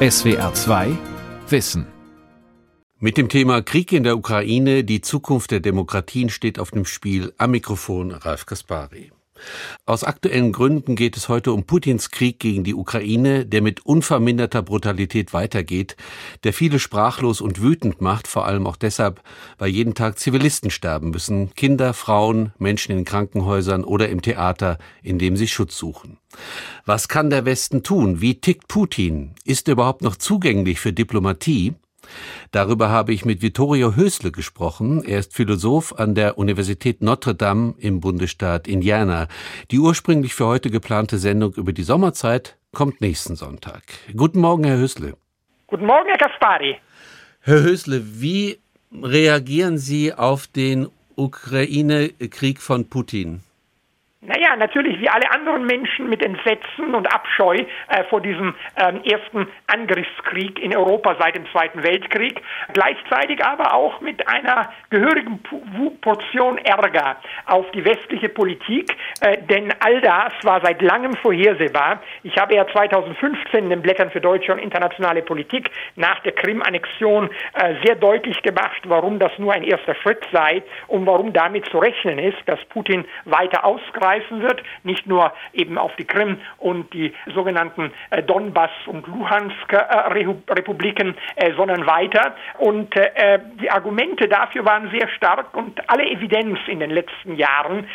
SWR 2 Wissen. Mit dem Thema Krieg in der Ukraine, die Zukunft der Demokratien steht auf dem Spiel. Am Mikrofon Ralf Kaspari. Aus aktuellen Gründen geht es heute um Putins Krieg gegen die Ukraine, der mit unverminderter Brutalität weitergeht, der viele sprachlos und wütend macht, vor allem auch deshalb, weil jeden Tag Zivilisten sterben müssen, Kinder, Frauen, Menschen in Krankenhäusern oder im Theater, in dem sie Schutz suchen. Was kann der Westen tun? Wie tickt Putin? Ist er überhaupt noch zugänglich für Diplomatie? Darüber habe ich mit Vittorio Hösle gesprochen. Er ist Philosoph an der Universität Notre Dame im Bundesstaat Indiana. Die ursprünglich für heute geplante Sendung über die Sommerzeit kommt nächsten Sonntag. Guten Morgen, Herr Hösle. Guten Morgen, Herr Gaspari. Herr Hösle, wie reagieren Sie auf den Ukraine-Krieg von Putin? Naja, natürlich wie alle anderen Menschen mit Entsetzen und Abscheu äh, vor diesem ähm, ersten Angriffskrieg in Europa seit dem Zweiten Weltkrieg, gleichzeitig aber auch mit einer gehörigen Portion Ärger auf die westliche Politik, äh, denn all das war seit langem vorhersehbar. Ich habe ja 2015 in den Blättern für deutsche und internationale Politik nach der Krim-Annexion äh, sehr deutlich gemacht, warum das nur ein erster Schritt sei und warum damit zu rechnen ist, dass Putin weiter ausgreift zurückgreifen wird, nicht nur eben auf die Krim und die sogenannten äh, Donbass und Luhansk äh, Republiken, äh, sondern weiter. Und die Argumente dafür waren sehr stark und alle Evidenz in den letzten Jahren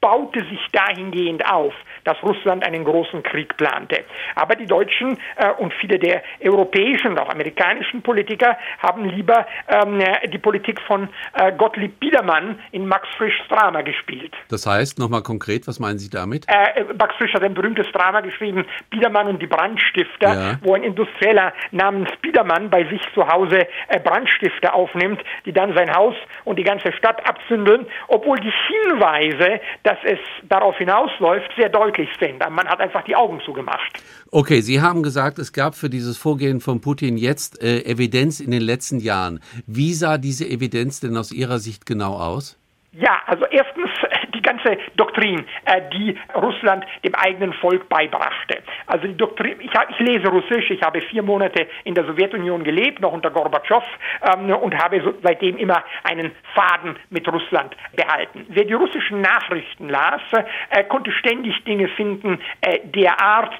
baute sich dahingehend auf, dass Russland einen großen Krieg plante. Aber die Deutschen äh, und viele der europäischen und auch amerikanischen Politiker haben lieber ähm, die Politik von äh, Gottlieb Biedermann in Max Frischs Drama gespielt. Das heißt, nochmal konkret, was meinen Sie damit? Äh, Max Frisch hat ein berühmtes Drama geschrieben, Biedermann und die Brandstifter, ja. wo ein Industrieller namens Biedermann bei sich zu Hause äh, Brandstifter aufnimmt, die dann sein Haus und die ganze Stadt abzündeln, obwohl die Hinweise, dass es darauf hinausläuft, sehr deutlich sind. Man hat einfach die Augen zugemacht. Okay, Sie haben gesagt, es gab für dieses Vorgehen von Putin jetzt äh, Evidenz in den letzten Jahren. Wie sah diese Evidenz denn aus Ihrer Sicht genau aus? Ja, also erstens die ganze Doktrin, äh, die Russland dem eigenen Volk beibrachte. Also die Doktrin, ich, ich, lese Russisch, ich habe vier Monate in der Sowjetunion gelebt, noch unter Gorbatschow, ähm, und habe so, seitdem immer einen Faden mit Russland behalten. Wer die russischen Nachrichten las, äh, konnte ständig Dinge finden äh, der Art,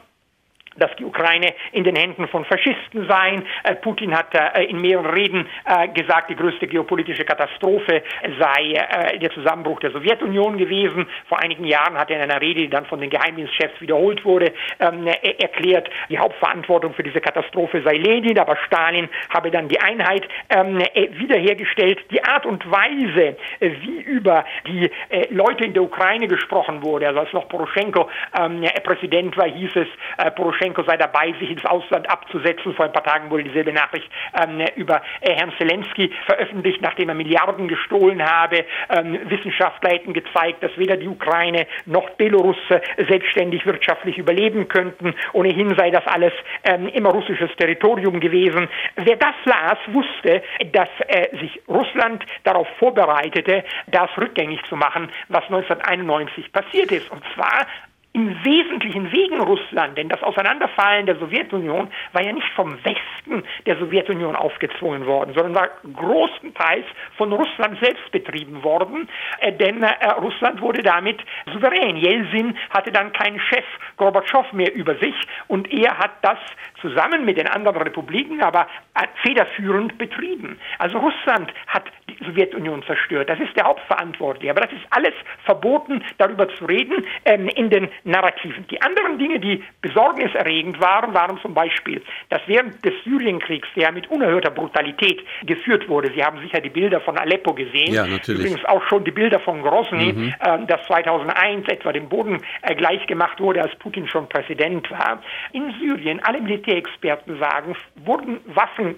dass die Ukraine in den Händen von Faschisten sei. Äh, Putin hat äh, in mehreren Reden äh, gesagt, die größte geopolitische Katastrophe sei der Zusammenbruch der Sowjetunion gewesen. Vor einigen Jahren hat er in einer Rede, die dann von den Geheimdienstchefs wiederholt wurde, ähm, erklärt, die Hauptverantwortung für diese Katastrophe sei Lenin, aber Stalin habe dann die Einheit ähm, wiederhergestellt. Die Art und Weise, wie über die Leute in der Ukraine gesprochen wurde, also als noch Poroschenko ähm, Präsident war, hieß es, Poroschenko Lukaschenko sei dabei, sich ins Ausland abzusetzen. Vor ein paar Tagen wurde dieselbe Nachricht ähm, über äh, Herrn Zelensky veröffentlicht, nachdem er Milliarden gestohlen habe. Ähm, Wissenschaftler hätten gezeigt, dass weder die Ukraine noch Belarus äh, selbstständig wirtschaftlich überleben könnten. Ohnehin sei das alles ähm, immer russisches Territorium gewesen. Wer das las, wusste, dass äh, sich Russland darauf vorbereitete, das rückgängig zu machen, was 1991 passiert ist. Und zwar im Wesentlichen wegen Russland, denn das Auseinanderfallen der Sowjetunion war ja nicht vom Westen der Sowjetunion aufgezwungen worden, sondern war großenteils von Russland selbst betrieben worden, äh, denn äh, Russland wurde damit souverän. Jelzin hatte dann keinen Chef Gorbatschow mehr über sich und er hat das zusammen mit den anderen Republiken aber äh, federführend betrieben. Also Russland hat die Sowjetunion zerstört. Das ist der Hauptverantwortliche. Aber das ist alles verboten, darüber zu reden ähm, in den Narrativen. Die anderen Dinge, die besorgniserregend waren, waren zum Beispiel, dass während des Syrienkriegs, der mit unerhörter Brutalität geführt wurde, Sie haben sicher die Bilder von Aleppo gesehen, ja, natürlich. übrigens auch schon die Bilder von Grozny, mhm. äh, das 2001 etwa dem Boden äh, gleichgemacht wurde, als Putin schon Präsident war. In Syrien, alle Militärexperten sagen, wurden Waffen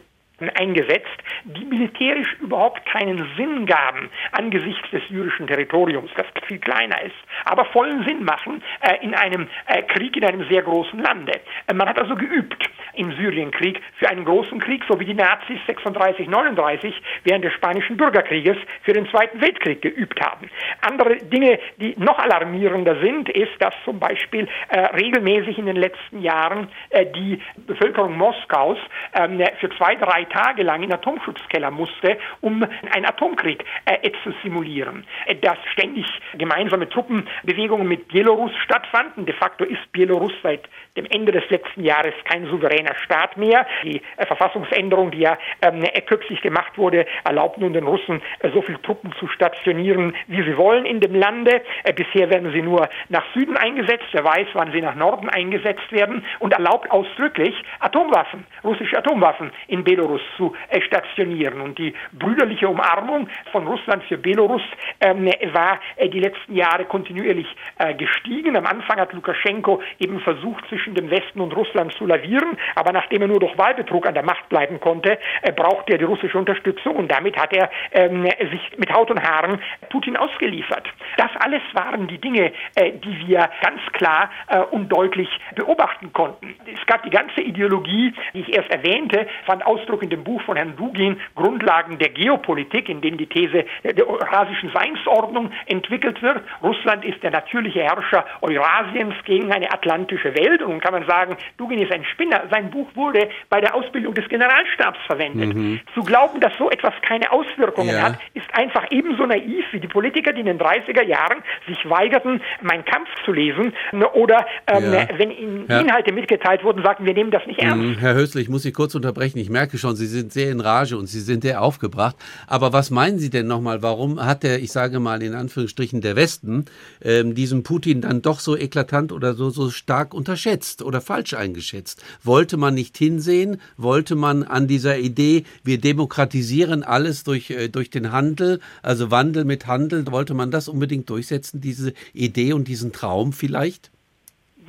eingesetzt, die militärisch überhaupt keinen Sinn gaben angesichts des syrischen Territoriums, das viel kleiner ist, aber vollen Sinn machen äh, in einem äh, Krieg in einem sehr großen Lande. Äh, man hat also geübt. im Syrienkrieg für einen großen Krieg, so wie die Nazis 36, 39 während des Spanischen Bürgerkrieges für den Zweiten Weltkrieg geübt haben. Andere Dinge, die noch alarmierender sind, ist, dass zum Beispiel äh, regelmäßig in den letzten Jahren äh, die Bevölkerung Moskaus ähm, für zwei, drei Tage lang in Atomschutzkeller musste, um einen Atomkrieg äh, zu simulieren. Äh, dass ständig gemeinsame Truppenbewegungen mit Belarus stattfanden. De facto ist Belarus seit dem Ende des letzten Jahres kein souveräner Staat mehr. Die äh, Verfassungsänderung, die ja ähm, kürzlich gemacht wurde, erlaubt nun den Russen, äh, so viele Truppen zu stationieren, wie sie wollen in dem Lande. Äh, bisher werden sie nur nach Süden eingesetzt. Wer weiß, wann sie nach Norden eingesetzt werden und erlaubt ausdrücklich Atomwaffen, russische Atomwaffen in Belarus zu äh, stationieren. Und die brüderliche Umarmung von Russland für Belarus ähm, war äh, die letzten Jahre kontinuierlich äh, gestiegen. Am Anfang hat Lukaschenko eben versucht, zwischen dem Westen und Russland zu lavieren, aber nachdem er nur durch Wahlbetrug an der Macht bleiben konnte, äh, brauchte er die russische Unterstützung und damit hat er ähm, sich mit Haut und Haaren Putin ausgeliefert. Das alles waren die Dinge, äh, die wir ganz klar äh, und deutlich beobachten konnten. Es gab die ganze Ideologie, die ich erst erwähnte, fand Ausdruck in dem Buch von Herrn Dugin, Grundlagen der Geopolitik, in dem die These der eurasischen Seinsordnung entwickelt wird. Russland ist der natürliche Herrscher Eurasiens gegen eine atlantische Welt. Und nun kann man sagen, Dugin ist ein Spinner. Sein Buch wurde bei der Ausbildung des Generalstabs verwendet. Mhm. Zu glauben, dass so etwas keine Auswirkungen ja. hat, ist einfach ebenso naiv wie die Politiker, die in den 30er Jahren sich weigerten, Mein Kampf zu lesen oder ähm, ja. wenn ihnen Inhalte mitgeteilt wurden, sagten, wir nehmen das nicht ernst. Mhm. Herr Hösle, ich muss Sie kurz unterbrechen. Ich merke schon, Sie sind sehr in Rage und Sie sind sehr aufgebracht. Aber was meinen Sie denn nochmal? Warum hat der, ich sage mal in Anführungsstrichen, der Westen ähm, diesen Putin dann doch so eklatant oder so, so stark unterschätzt oder falsch eingeschätzt? Wollte man nicht hinsehen? Wollte man an dieser Idee, wir demokratisieren alles durch, äh, durch den Handel, also Wandel mit Handel, wollte man das unbedingt durchsetzen, diese Idee und diesen Traum vielleicht?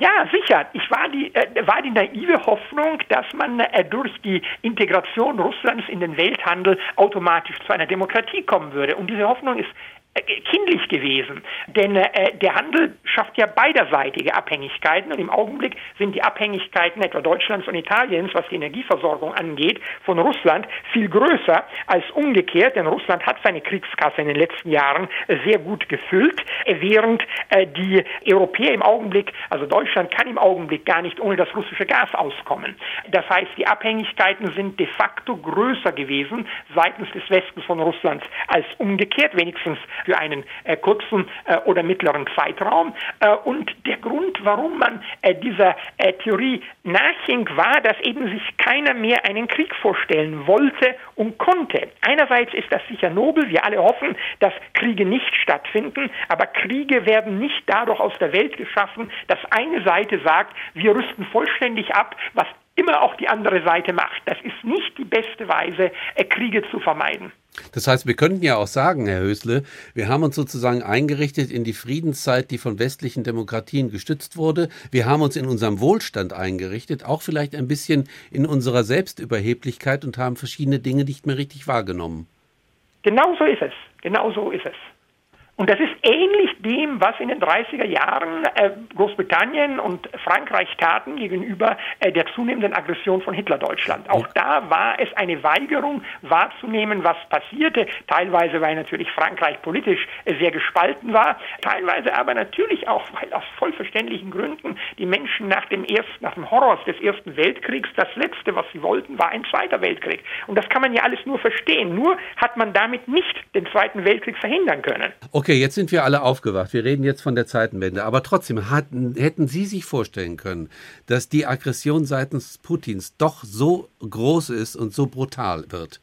Ja, sicher. Ich war die, äh, war die naive Hoffnung, dass man äh, durch die Integration Russlands in den Welthandel automatisch zu einer Demokratie kommen würde. Und diese Hoffnung ist kindlich gewesen. Denn äh, der Handel schafft ja beiderseitige Abhängigkeiten und im Augenblick sind die Abhängigkeiten etwa Deutschlands und Italiens, was die Energieversorgung angeht, von Russland viel größer als umgekehrt, denn Russland hat seine Kriegskasse in den letzten Jahren äh, sehr gut gefüllt, äh, während äh, die Europäer im Augenblick, also Deutschland kann im Augenblick gar nicht ohne das russische Gas auskommen. Das heißt, die Abhängigkeiten sind de facto größer gewesen seitens des Westens von Russland als umgekehrt, wenigstens für einen äh, kurzen äh, oder mittleren Zeitraum. Äh, und der Grund, warum man dieser Theorie nachhing, war, dass eben sich keiner mehr einen Krieg vorstellen wollte und konnte. Einerseits ist das sicher nobel, wir alle hoffen, dass Kriege nicht stattfinden, aber Kriege werden nicht dadurch aus der Welt geschaffen, dass eine Seite sagt, wir rüsten vollständig ab, was immer auch die andere Seite macht. Das ist nicht die beste Weise, äh, Kriege zu vermeiden. Das heißt, wir könnten ja auch sagen, Herr Hösle, wir haben uns sozusagen eingerichtet in die Friedenszeit, die von westlichen Demokratien gestützt wurde. Wir haben uns in unserem Wohlstand eingerichtet, auch vielleicht ein bisschen in unserer Selbstüberheblichkeit und haben verschiedene Dinge nicht mehr richtig wahrgenommen. Genau so ist es. Genau so ist es. Und das ist ähnlich dem, was in den 30er Jahren äh, Großbritannien und Frankreich taten gegenüber äh, der zunehmenden Aggression von Hitlerdeutschland. Auch da war es eine Weigerung wahrzunehmen, was passierte, teilweise weil natürlich Frankreich politisch äh, sehr gespalten war, teilweise aber natürlich auch, weil aus vollverständlichen Gründen die Menschen nach dem ersten, nach dem Horror des Ersten Weltkriegs das letzte, was sie wollten, war ein Zweiter Weltkrieg. Und das kann man ja alles nur verstehen. Nur hat man damit nicht den Zweiten Weltkrieg verhindern können. Okay. Okay, jetzt sind wir alle aufgewacht. Wir reden jetzt von der Zeitenwende. Aber trotzdem hatten, hätten Sie sich vorstellen können, dass die Aggression seitens Putins doch so groß ist und so brutal wird?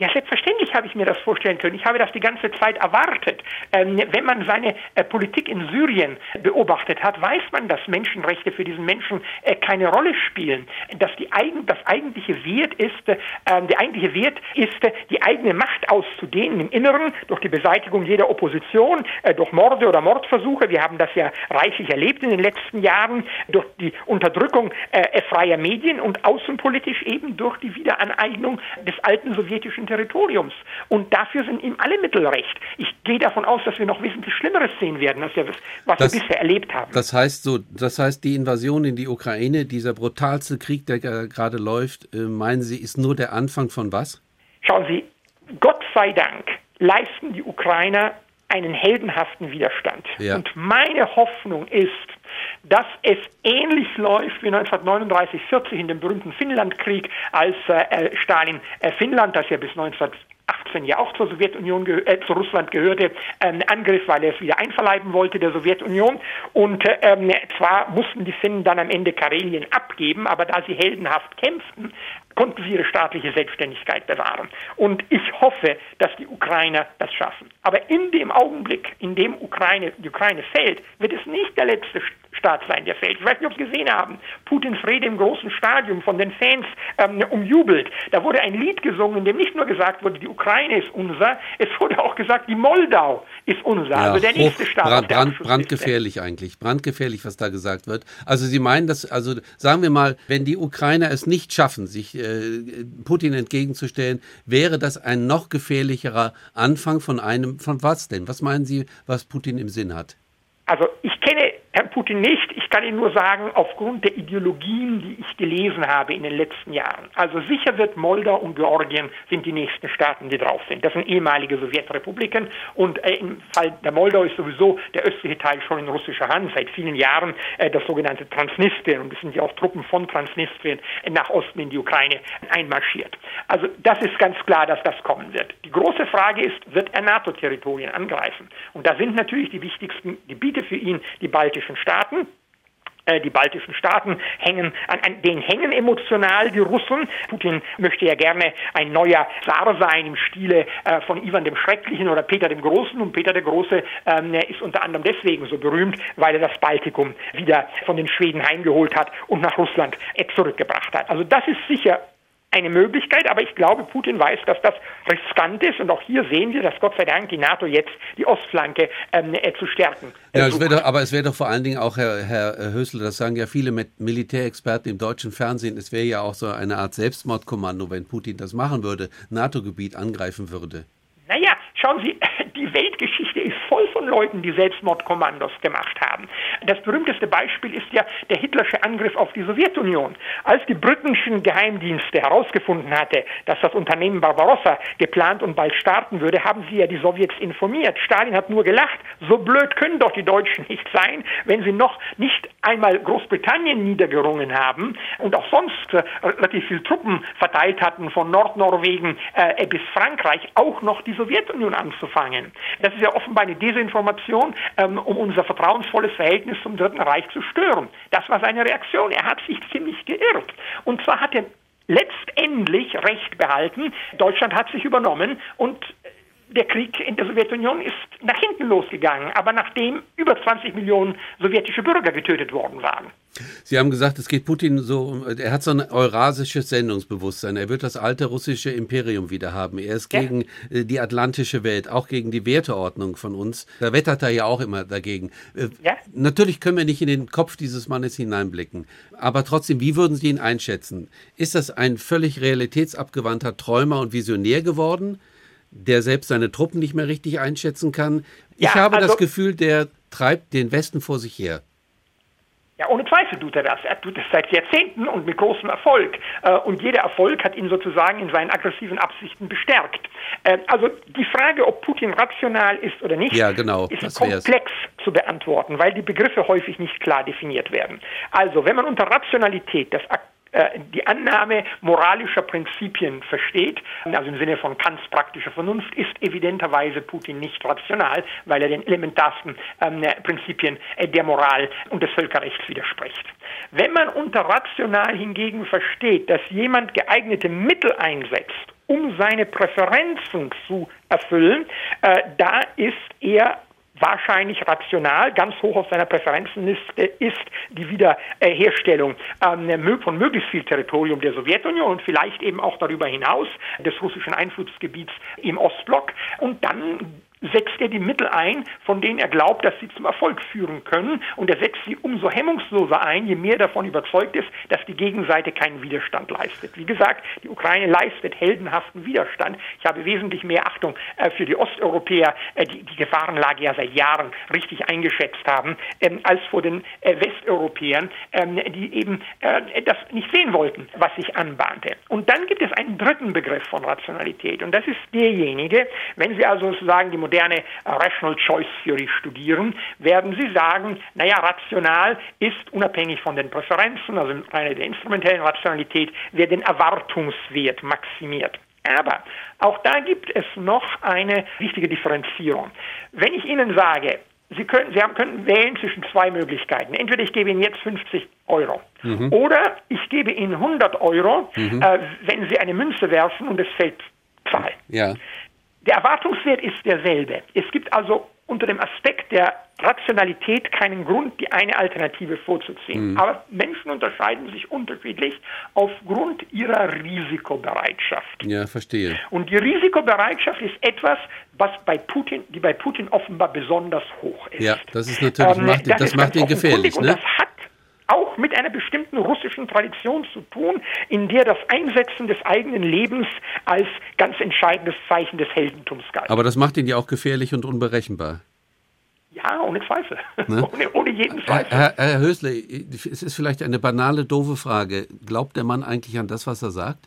Ja, selbstverständlich habe ich mir das vorstellen können. Ich habe das die ganze Zeit erwartet. Ähm, wenn man seine äh, Politik in Syrien beobachtet hat, weiß man, dass Menschenrechte für diesen Menschen äh, keine Rolle spielen. Dass die eigen, das eigentliche Wert ist, äh, der eigentliche Wert ist, äh, die eigene Macht auszudehnen im Inneren durch die Beseitigung jeder Opposition, äh, durch Morde oder Mordversuche. Wir haben das ja reichlich erlebt in den letzten Jahren durch die Unterdrückung äh, freier Medien und außenpolitisch eben durch die Wiederaneignung des alten sowjetischen Territoriums. Und dafür sind ihm alle Mittel recht. Ich gehe davon aus, dass wir noch wesentlich Schlimmeres sehen werden, als wir, was das, wir bisher erlebt haben. Das heißt so, das heißt, die Invasion in die Ukraine, dieser brutalste Krieg, der gerade läuft, äh, meinen Sie, ist nur der Anfang von was? Schauen Sie, Gott sei Dank leisten die Ukrainer einen heldenhaften Widerstand. Ja. Und meine Hoffnung ist, dass es ähnlich läuft wie 1939, 40 in dem berühmten Finnlandkrieg, als äh, Stalin äh, Finnland, das ja bis 1918 ja auch zur Sowjetunion, äh, zu Russland gehörte, ähm, angriff, weil er es wieder einverleiben wollte der Sowjetunion. Und ähm, zwar mussten die Finnen dann am Ende Karelien abgeben, aber da sie heldenhaft kämpften, konnten sie ihre staatliche Selbstständigkeit bewahren. Und ich hoffe, dass die Ukrainer das schaffen. Aber in dem Augenblick, in dem Ukraine, die Ukraine fällt, wird es nicht der letzte Staat sein, der fällt. Ich weiß nicht, ob Sie gesehen haben. Putins Rede im großen Stadion von den Fans ähm, umjubelt. Da wurde ein Lied gesungen, in dem nicht nur gesagt wurde, die Ukraine ist unser, es wurde auch gesagt, die Moldau ist unser. Ja, also der nächste Staat. Brand, Brand, brandgefährlich eigentlich. Brandgefährlich, was da gesagt wird. Also Sie meinen, dass, also sagen wir mal, wenn die Ukrainer es nicht schaffen, sich äh, Putin entgegenzustellen, wäre das ein noch gefährlicherer Anfang von einem, von was denn? Was meinen Sie, was Putin im Sinn hat? Also ich Herrn Putin nicht. Ich kann Ihnen nur sagen, aufgrund der Ideologien, die ich gelesen habe in den letzten Jahren. Also sicher wird Moldau und Georgien sind die nächsten Staaten, die drauf sind. Das sind ehemalige Sowjetrepubliken und äh, im Fall der Moldau ist sowieso der östliche Teil schon in russischer Hand seit vielen Jahren äh, das sogenannte Transnistrien und es sind ja auch Truppen von Transnistrien nach Osten in die Ukraine einmarschiert. Also das ist ganz klar, dass das kommen wird. Die große Frage ist, wird er NATO-Territorien angreifen? Und da sind natürlich die wichtigsten Gebiete für ihn die baltischen baltischen Staaten. Äh, die baltischen Staaten hängen an, an denen hängen emotional die Russen. Putin möchte ja gerne ein neuer Zar sein im Stile äh, von Ivan dem Schrecklichen oder Peter dem Großen. Und Peter der Große ähm, ist unter anderem deswegen so berühmt, weil er das Baltikum wieder von den Schweden heimgeholt hat und nach Russland zurückgebracht hat. Also das ist sicher eine Möglichkeit, aber ich glaube, Putin weiß, dass das riskant ist und auch hier sehen wir, dass Gott sei Dank die NATO jetzt die Ostflanke ähm, äh, zu stärken. Äh, ja, es doch, aber es wäre doch vor allen Dingen auch, Herr, Herr Hösel, das sagen ja viele Militärexperten im deutschen Fernsehen, es wäre ja auch so eine Art Selbstmordkommando, wenn Putin das machen würde, NATO-Gebiet angreifen würde. Naja, schauen Sie, die Weltgeschichte ist voll von Leuten, die Selbstmordkommandos gemacht haben. Das berühmteste Beispiel ist ja der hitlersche Angriff auf die Sowjetunion. Als die britischen Geheimdienste herausgefunden hatte, dass das Unternehmen Barbarossa geplant und bald starten würde, haben sie ja die Sowjets informiert. Stalin hat nur gelacht. So blöd können doch die Deutschen nicht sein, wenn sie noch nicht einmal Großbritannien niedergerungen haben und auch sonst äh, relativ viel Truppen verteilt hatten von Nordnorwegen äh, bis Frankreich, auch noch die Sowjetunion anzufangen. Das ist ja offenbar eine Desinformation, ähm, um unser vertrauensvolles Verhältnis zum Dritten Reich zu stören. Das war seine Reaktion. Er hat sich ziemlich geirrt. Und zwar hat er letztendlich Recht behalten. Deutschland hat sich übernommen und der Krieg in der Sowjetunion ist nach hinten losgegangen, aber nachdem über 20 Millionen sowjetische Bürger getötet worden waren. Sie haben gesagt, es geht Putin so, er hat so ein eurasisches Sendungsbewusstsein. Er wird das alte russische Imperium wieder haben. Er ist ja. gegen äh, die atlantische Welt, auch gegen die Werteordnung von uns. Da wettert er ja auch immer dagegen. Äh, ja. Natürlich können wir nicht in den Kopf dieses Mannes hineinblicken. Aber trotzdem, wie würden Sie ihn einschätzen? Ist das ein völlig realitätsabgewandter Träumer und Visionär geworden? Der selbst seine Truppen nicht mehr richtig einschätzen kann. Ich ja, habe also, das Gefühl, der treibt den Westen vor sich her. Ja, ohne Zweifel tut er das. Er tut es seit Jahrzehnten und mit großem Erfolg. Äh, und jeder Erfolg hat ihn sozusagen in seinen aggressiven Absichten bestärkt. Äh, also die Frage, ob Putin rational ist oder nicht, ja, genau, ist komplex zu beantworten, weil die Begriffe häufig nicht klar definiert werden. Also, wenn man unter Rationalität das äh, die Annahme moralischer Prinzipien versteht, also im Sinne von Kants praktischer Vernunft, ist evidenterweise Putin nicht rational, weil er den elementarsten ähm, Prinzipien äh, der Moral und des Völkerrechts widerspricht. Wenn man unter rational hingegen versteht, dass jemand geeignete Mittel einsetzt, um seine Präferenzen zu erfüllen, äh, da ist er wahrscheinlich rational ganz hoch auf seiner Präferenzenliste ist die Wiederherstellung ähm, von möglichst viel Territorium der Sowjetunion und vielleicht eben auch darüber hinaus des russischen Einflussgebiets im Ostblock. Und dann setzt er die Mittel ein, von denen er glaubt, dass sie zum Erfolg führen können. Und er setzt sie umso hemmungsloser ein, je mehr davon überzeugt ist, dass die Gegenseite keinen Widerstand leistet. Wie gesagt, die Ukraine leistet heldenhaften Widerstand. Ich habe wesentlich mehr Achtung äh, für die Osteuropäer, äh, die die Gefahrenlage ja seit Jahren richtig eingeschätzt haben, ähm, als vor den äh, Westeuropäern, ähm, die eben äh, das nicht sehen wollten, was sich anbahnte. Und dann gibt es einen dritten Begriff von Rationalität. Und das ist derjenige, wenn Sie also sozusagen die moderne Rational Choice Theory studieren, werden Sie sagen, naja, rational ist unabhängig von den Präferenzen, also eine der instrumentellen Rationalität, wer den Erwartungswert maximiert. Aber auch da gibt es noch eine wichtige Differenzierung. Wenn ich Ihnen sage, Sie, können, Sie haben, könnten wählen zwischen zwei Möglichkeiten. Entweder ich gebe Ihnen jetzt 50 Euro mhm. oder ich gebe Ihnen 100 Euro, mhm. äh, wenn Sie eine Münze werfen und es fällt zwei. Ja. Der Erwartungswert ist derselbe. Es gibt also unter dem Aspekt der Rationalität keinen Grund, die eine Alternative vorzuziehen. Mhm. Aber Menschen unterscheiden sich unterschiedlich aufgrund ihrer Risikobereitschaft. Ja, verstehe. Und die Risikobereitschaft ist etwas, was bei Putin, die bei Putin offenbar besonders hoch ist. Ja, das ist natürlich, ähm, macht, das, das macht ihn gefährlich. Ne? das hat auch mit einer bestimmten russischen Tradition zu tun, in der das Einsetzen des eigenen Lebens als ganz entscheidendes Zeichen des Heldentums galt. Aber das macht ihn ja auch gefährlich und unberechenbar. Ja, ohne Zweifel. Ne? ohne, ohne, jeden Zweifel. Herr, Herr Hösle, es ist vielleicht eine banale, doofe Frage. Glaubt der Mann eigentlich an das, was er sagt?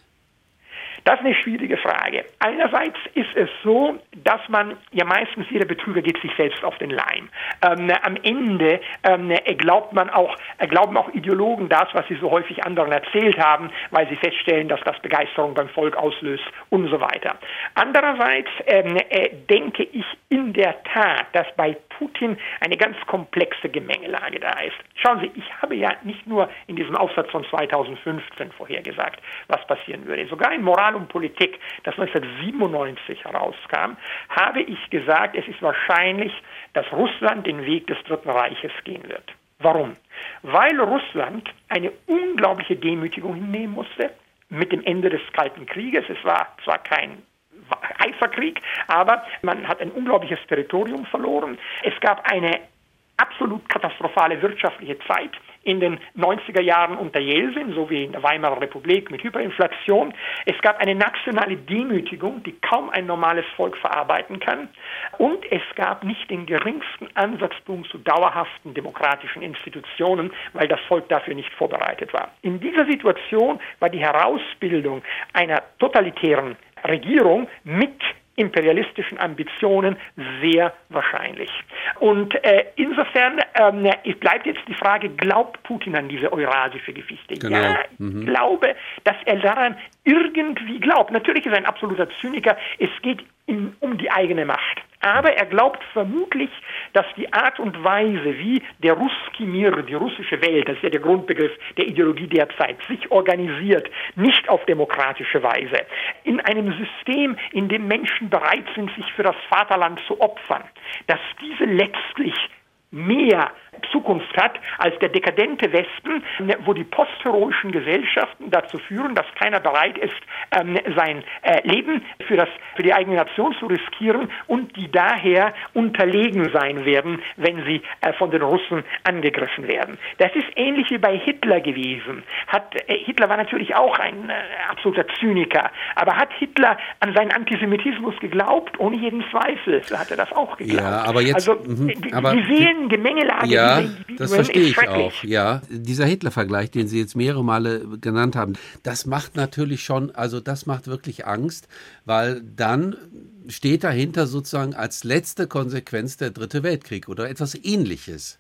Das ist eine schwierige Frage. Einerseits ist es so, dass man ja meistens jeder Betrüger geht sich selbst auf den Leim. Ähm, am Ende ähm, glaubt man auch, glauben auch Ideologen das, was sie so häufig anderen erzählt haben, weil sie feststellen, dass das Begeisterung beim Volk auslöst und so weiter. Andererseits ähm, äh, denke ich in der Tat, dass bei Putin eine ganz komplexe Gemengelage da ist. Schauen Sie, ich habe ja nicht nur in diesem Aufsatz von 2015 vorhergesagt, was passieren würde. Sogar in Moral und Politik, das 1997 herauskam, habe ich gesagt, es ist wahrscheinlich, dass Russland den Weg des Dritten Reiches gehen wird. Warum? Weil Russland eine unglaubliche Demütigung hinnehmen musste mit dem Ende des Kalten Krieges. Es war zwar kein heißer Krieg, aber man hat ein unglaubliches Territorium verloren. Es gab eine absolut katastrophale wirtschaftliche Zeit in den 90er Jahren unter Jelzin, so wie in der Weimarer Republik mit Hyperinflation. Es gab eine nationale Demütigung, die kaum ein normales Volk verarbeiten kann. Und es gab nicht den geringsten Ansatzpunkt zu dauerhaften demokratischen Institutionen, weil das Volk dafür nicht vorbereitet war. In dieser Situation war die Herausbildung einer totalitären Regierung mit imperialistischen Ambitionen sehr wahrscheinlich. Und äh, insofern ähm, bleibt jetzt die Frage, glaubt Putin an diese eurasische Geschichte? Genau. Ja, mhm. ich glaube, dass er daran irgendwie glaubt. Natürlich ist er ein absoluter Zyniker. Es geht ihm um die eigene Macht. Aber er glaubt vermutlich, dass die Art und Weise, wie der Ruski Mir, die russische Welt, das ist ja der Grundbegriff der Ideologie der Zeit, sich organisiert, nicht auf demokratische Weise, in einem System, in dem Menschen bereit sind, sich für das Vaterland zu opfern, dass diese letztlich mehr Zukunft hat als der dekadente Westen, wo die postheroischen Gesellschaften dazu führen, dass keiner bereit ist, ähm, sein äh, Leben für, das, für die eigene Nation zu riskieren und die daher unterlegen sein werden, wenn sie äh, von den Russen angegriffen werden. Das ist ähnlich wie bei Hitler gewesen. Hat, äh, Hitler war natürlich auch ein absoluter Zyniker, aber hat Hitler an seinen Antisemitismus geglaubt? Ohne jeden Zweifel hat er das auch geglaubt. Ja, aber jetzt, also, mh, aber, die Seelengemengelage ja, ja, das verstehe ich auch. Ja, dieser Hitler-Vergleich, den Sie jetzt mehrere Male genannt haben, das macht natürlich schon, also das macht wirklich Angst, weil dann steht dahinter sozusagen als letzte Konsequenz der Dritte Weltkrieg oder etwas Ähnliches.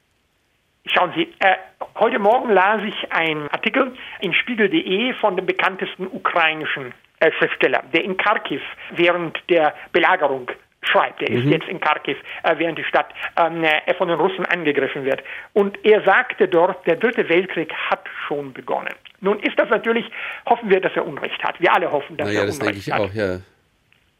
Schauen Sie, äh, heute Morgen las ich einen Artikel in Spiegel.de von dem bekanntesten ukrainischen äh, Schriftsteller, der in Kharkiv während der Belagerung schreibt. Er ist mhm. jetzt in Kharkiv, äh, während die Stadt ähm, äh, von den Russen angegriffen wird. Und er sagte dort, der dritte Weltkrieg hat schon begonnen. Nun ist das natürlich, hoffen wir, dass er Unrecht hat. Wir alle hoffen, dass naja, er das Unrecht denke ich hat. Auch, ja.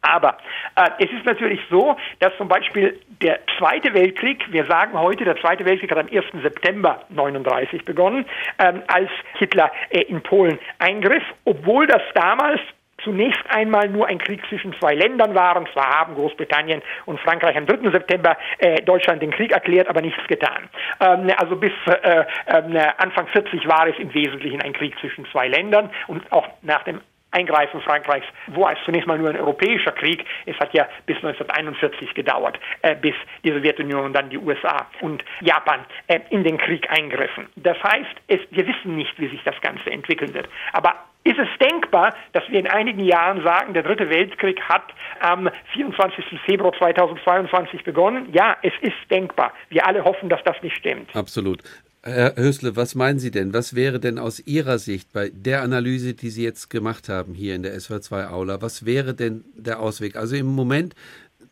Aber äh, es ist natürlich so, dass zum Beispiel der Zweite Weltkrieg, wir sagen heute, der Zweite Weltkrieg hat am 1. September 39 begonnen, ähm, als Hitler äh, in Polen eingriff, obwohl das damals zunächst einmal nur ein Krieg zwischen zwei Ländern waren. Zwar haben Großbritannien und Frankreich am 3. September äh, Deutschland den Krieg erklärt, aber nichts getan. Ähm, also bis äh, äh, Anfang 40 war es im Wesentlichen ein Krieg zwischen zwei Ländern und auch nach dem Eingreifen Frankreichs war es zunächst mal nur ein europäischer Krieg. Es hat ja bis 1941 gedauert, äh, bis die Sowjetunion und dann die USA und Japan äh, in den Krieg eingriffen. Das heißt, es, wir wissen nicht, wie sich das Ganze entwickeln wird. Aber ist es denkbar, dass wir in einigen Jahren sagen, der Dritte Weltkrieg hat am 24. Februar 2022 begonnen? Ja, es ist denkbar. Wir alle hoffen, dass das nicht stimmt. Absolut. Herr Hösle, was meinen Sie denn? Was wäre denn aus Ihrer Sicht bei der Analyse, die Sie jetzt gemacht haben hier in der SW2-Aula, was wäre denn der Ausweg? Also im Moment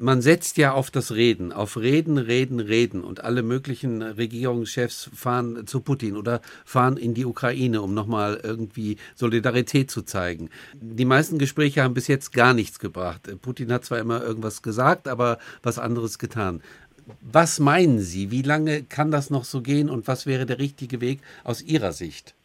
man setzt ja auf das Reden, auf Reden, Reden, Reden und alle möglichen Regierungschefs fahren zu Putin oder fahren in die Ukraine, um nochmal irgendwie Solidarität zu zeigen. Die meisten Gespräche haben bis jetzt gar nichts gebracht. Putin hat zwar immer irgendwas gesagt, aber was anderes getan. Was meinen Sie, wie lange kann das noch so gehen und was wäre der richtige Weg aus Ihrer Sicht?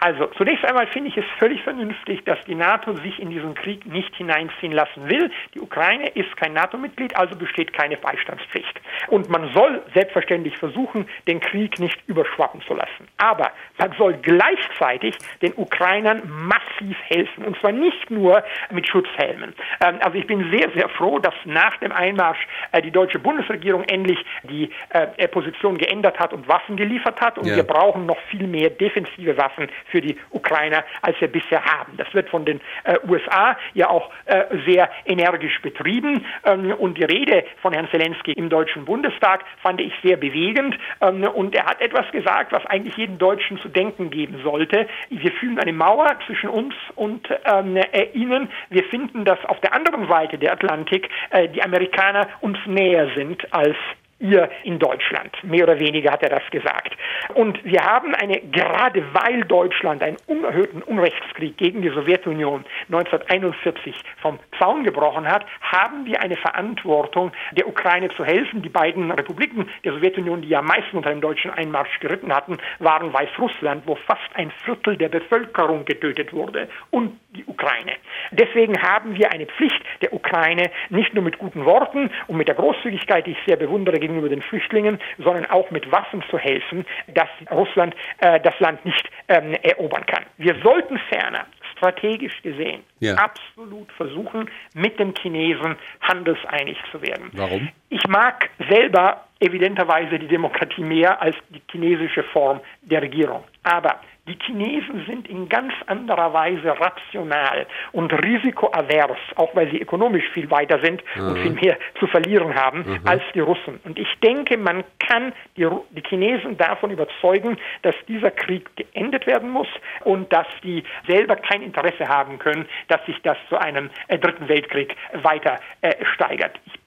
Also zunächst einmal finde ich es völlig vernünftig, dass die NATO sich in diesen Krieg nicht hineinziehen lassen will. Die Ukraine ist kein NATO-Mitglied, also besteht keine Beistandspflicht. Und man soll selbstverständlich versuchen, den Krieg nicht überschwappen zu lassen. Aber man soll gleichzeitig den Ukrainern massiv helfen. Und zwar nicht nur mit Schutzhelmen. Ähm, also ich bin sehr, sehr froh, dass nach dem Einmarsch äh, die deutsche Bundesregierung endlich die äh, Position geändert hat und Waffen geliefert hat. Und ja. wir brauchen noch viel mehr defensive Waffen für die Ukrainer, als wir bisher haben. Das wird von den äh, USA ja auch äh, sehr energisch betrieben. Ähm, und die Rede von Herrn Zelensky im Deutschen Bundestag fand ich sehr bewegend. Ähm, und er hat etwas gesagt, was eigentlich jeden Deutschen zu denken geben sollte. Wir fühlen eine Mauer zwischen uns und ähm, äh, ihnen. Wir finden, dass auf der anderen Seite der Atlantik äh, die Amerikaner uns näher sind als ihr in Deutschland. Mehr oder weniger hat er das gesagt. Und wir haben eine, gerade weil Deutschland einen unerhörten Unrechtskrieg gegen die Sowjetunion 1941 vom Zaun gebrochen hat, haben wir eine Verantwortung, der Ukraine zu helfen. Die beiden Republiken der Sowjetunion, die ja am meisten unter dem deutschen Einmarsch geritten hatten, waren Weißrussland, wo fast ein Viertel der Bevölkerung getötet wurde, und die Ukraine. Deswegen haben wir eine Pflicht der Ukraine, nicht nur mit guten Worten und mit der Großzügigkeit, die ich sehr bewundere, gegenüber den Flüchtlingen, sondern auch mit Waffen zu helfen, dass Russland äh, das Land nicht ähm, erobern kann. Wir sollten ferner strategisch gesehen ja. absolut versuchen, mit den Chinesen handelseinig zu werden. Warum? Ich mag selber evidenterweise die Demokratie mehr als die chinesische Form der Regierung. Aber die Chinesen sind in ganz anderer Weise rational und risikoavers, auch weil sie ökonomisch viel weiter sind mhm. und viel mehr zu verlieren haben mhm. als die Russen. Und ich denke, man kann die, die Chinesen davon überzeugen, dass dieser Krieg geendet werden muss und dass die selber kein Interesse haben können, dass sich das zu einem äh, dritten Weltkrieg weiter äh, steigert. Ich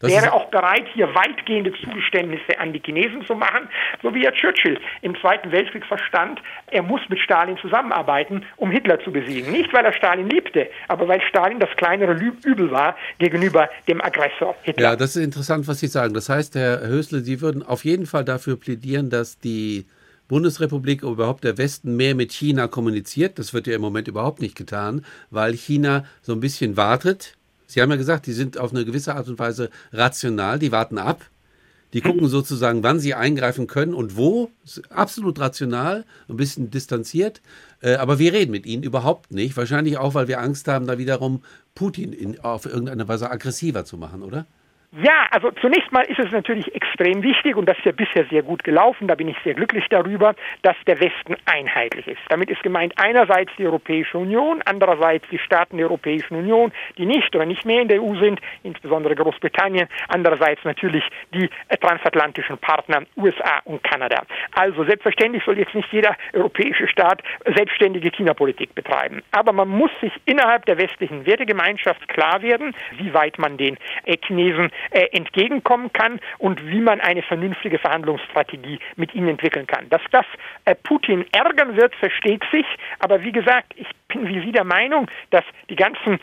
das wäre auch bereit, hier weitgehende Zugeständnisse an die Chinesen zu machen, so wie ja Churchill im Zweiten Weltkrieg verstand, er muss mit Stalin zusammenarbeiten, um Hitler zu besiegen. Nicht, weil er Stalin liebte, aber weil Stalin das kleinere Übel war gegenüber dem Aggressor Hitler. Ja, das ist interessant, was Sie sagen. Das heißt, Herr Hösle, Sie würden auf jeden Fall dafür plädieren, dass die Bundesrepublik oder überhaupt der Westen mehr mit China kommuniziert. Das wird ja im Moment überhaupt nicht getan, weil China so ein bisschen wartet Sie haben ja gesagt, die sind auf eine gewisse Art und Weise rational, die warten ab. Die gucken sozusagen, wann sie eingreifen können und wo. Absolut rational, ein bisschen distanziert. Äh, aber wir reden mit ihnen überhaupt nicht. Wahrscheinlich auch, weil wir Angst haben, da wiederum Putin in, auf irgendeine Weise aggressiver zu machen, oder? Ja, also zunächst mal ist es natürlich extrem wichtig und das ist ja bisher sehr gut gelaufen, da bin ich sehr glücklich darüber, dass der Westen einheitlich ist. Damit ist gemeint einerseits die Europäische Union, andererseits die Staaten der Europäischen Union, die nicht oder nicht mehr in der EU sind, insbesondere Großbritannien, andererseits natürlich die transatlantischen Partner USA und Kanada. Also selbstverständlich soll jetzt nicht jeder europäische Staat selbstständige China-Politik betreiben, aber man muss sich innerhalb der westlichen Wertegemeinschaft klar werden, wie weit man den Chinesen äh, entgegenkommen kann und wie man eine vernünftige Verhandlungsstrategie mit ihnen entwickeln kann. Dass das äh, Putin ärgern wird, versteht sich, aber wie gesagt, ich bin wie Sie der Meinung, dass die ganzen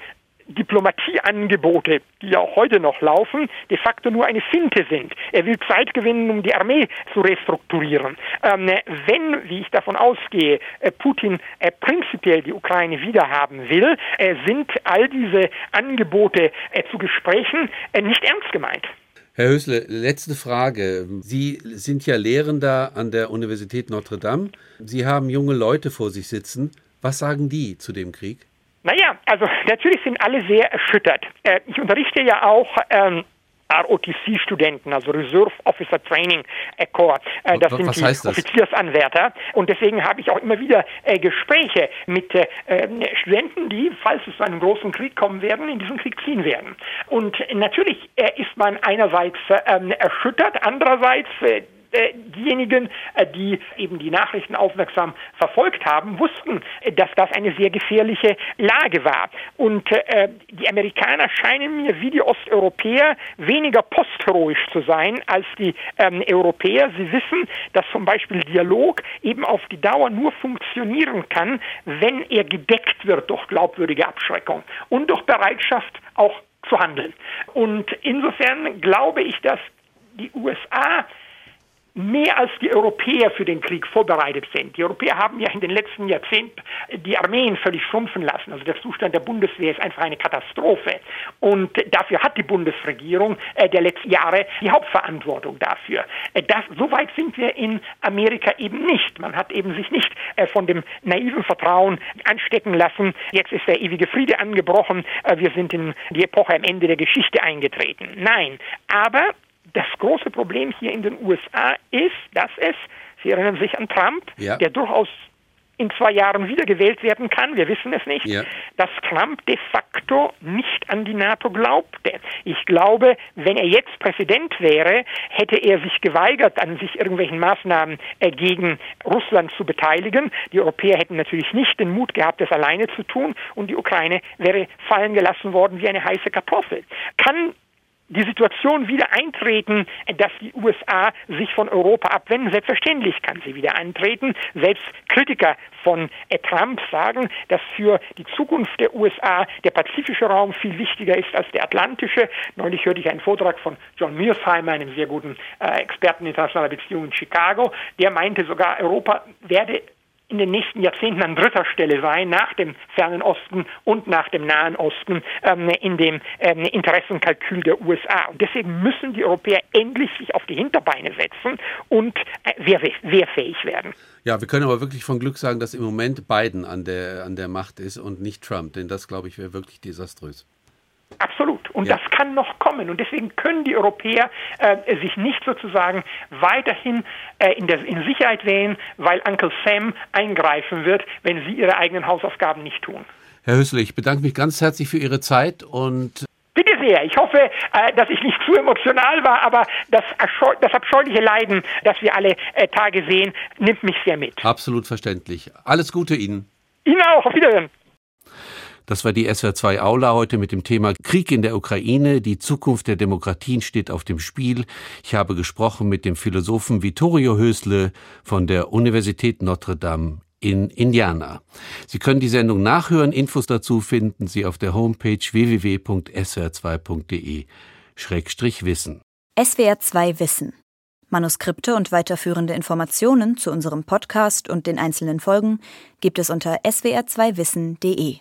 Diplomatieangebote, die ja auch heute noch laufen, de facto nur eine Finte sind. Er will Zeit gewinnen, um die Armee zu restrukturieren. Ähm, wenn, wie ich davon ausgehe, äh, Putin äh, prinzipiell die Ukraine wiederhaben will, äh, sind all diese Angebote äh, zu Gesprächen äh, nicht ernst gemeint. Herr Hösle, letzte Frage. Sie sind ja Lehrender an der Universität Notre Dame. Sie haben junge Leute vor sich sitzen. Was sagen die zu dem Krieg? Naja, also natürlich sind alle sehr erschüttert. Äh, ich unterrichte ja auch ähm, ROTC-Studenten, also Reserve Officer Training Corps. Äh, das Was sind die Offiziersanwärter. Und deswegen habe ich auch immer wieder äh, Gespräche mit äh, Studenten, die, falls es zu einem großen Krieg kommen werden, in diesen Krieg ziehen werden. Und natürlich ist man einerseits ähm, erschüttert, andererseits äh, diejenigen, äh, die eben die Nachrichten aufmerksam verfolgt haben, wussten, äh, dass das eine sehr gefährliche Lage war. Und äh, die Amerikaner scheinen mir wie die Osteuropäer weniger postheroisch zu sein als die ähm, Europäer. Sie wissen, dass zum Beispiel Dialog eben auf die Dauer nur funktionieren kann, wenn er gedeckt wird durch glaubwürdige Abschreckung und durch Bereitschaft auch zu handeln. Und insofern glaube ich, dass die USA mehr als die Europäer für den Krieg vorbereitet sind. Die Europäer haben ja in den letzten Jahrzehnten die Armeen völlig schrumpfen lassen. Also der Zustand der Bundeswehr ist einfach eine Katastrophe. Und dafür hat die Bundesregierung äh, der letzten Jahre die Hauptverantwortung dafür. Äh, das, so weit sind wir in Amerika eben nicht. Man hat eben sich nicht äh, von dem naiven Vertrauen anstecken lassen. Jetzt ist der ewige Friede angebrochen. Wir sind in die Epoche am Ende der Geschichte eingetreten. Nein, aber das große Problem hier in den USA ist, dass es, Sie erinnern sich an Trump, ja. der durchaus in zwei Jahren wiedergewählt werden kann, wir wissen es nicht, ja. dass Trump de facto nicht an die NATO glaubte. Ich glaube, wenn er jetzt Präsident wäre, hätte er sich geweigert, an sich irgendwelchen Maßnahmen äh, gegen Russland zu beteiligen. Die Europäer hätten natürlich nicht den Mut gehabt, das alleine zu tun und die Ukraine wäre fallen gelassen worden wie eine heiße Kartoffel. Kann die Situation wieder eintreten, dass die USA sich von Europa abwenden. Selbstverständlich kann sie wieder eintreten. Selbst Kritiker von Trump sagen, dass für die Zukunft der USA der pazifische Raum viel wichtiger ist als der atlantische. Neulich hörte ich einen Vortrag von John Mearsheimer, einem sehr guten äh, Experten internationaler Beziehungen in Chicago. Der meinte sogar, Europa werde in den nächsten Jahrzehnten an dritter Stelle sein, nach dem fernen Osten und nach dem Nahen Osten, ähm, in dem ähm, Interessenkalkül der USA. Und deswegen müssen die Europäer endlich sich auf die Hinterbeine setzen und äh, wehr, wehrfähig werden. Ja, wir können aber wirklich von Glück sagen, dass im Moment Biden an der, an der Macht ist und nicht Trump, denn das, glaube ich, wäre wirklich desaströs. Absolut. Und ja. das kann noch kommen. Und deswegen können die Europäer äh, sich nicht sozusagen weiterhin äh, in, der, in Sicherheit wählen, weil Uncle Sam eingreifen wird, wenn sie ihre eigenen Hausaufgaben nicht tun. Herr Hüssel, ich bedanke mich ganz herzlich für Ihre Zeit und Bitte sehr. Ich hoffe, äh, dass ich nicht zu emotional war, aber das, das abscheuliche Leiden, das wir alle äh, Tage sehen, nimmt mich sehr mit. Absolut verständlich. Alles Gute Ihnen. Ihnen auch. Auf Wiedersehen. Das war die SWR2 Aula heute mit dem Thema Krieg in der Ukraine. Die Zukunft der Demokratien steht auf dem Spiel. Ich habe gesprochen mit dem Philosophen Vittorio Hösle von der Universität Notre Dame in Indiana. Sie können die Sendung nachhören. Infos dazu finden Sie auf der Homepage www.swr2.de-wissen. SWR2 Wissen. Manuskripte und weiterführende Informationen zu unserem Podcast und den einzelnen Folgen gibt es unter swr2wissen.de.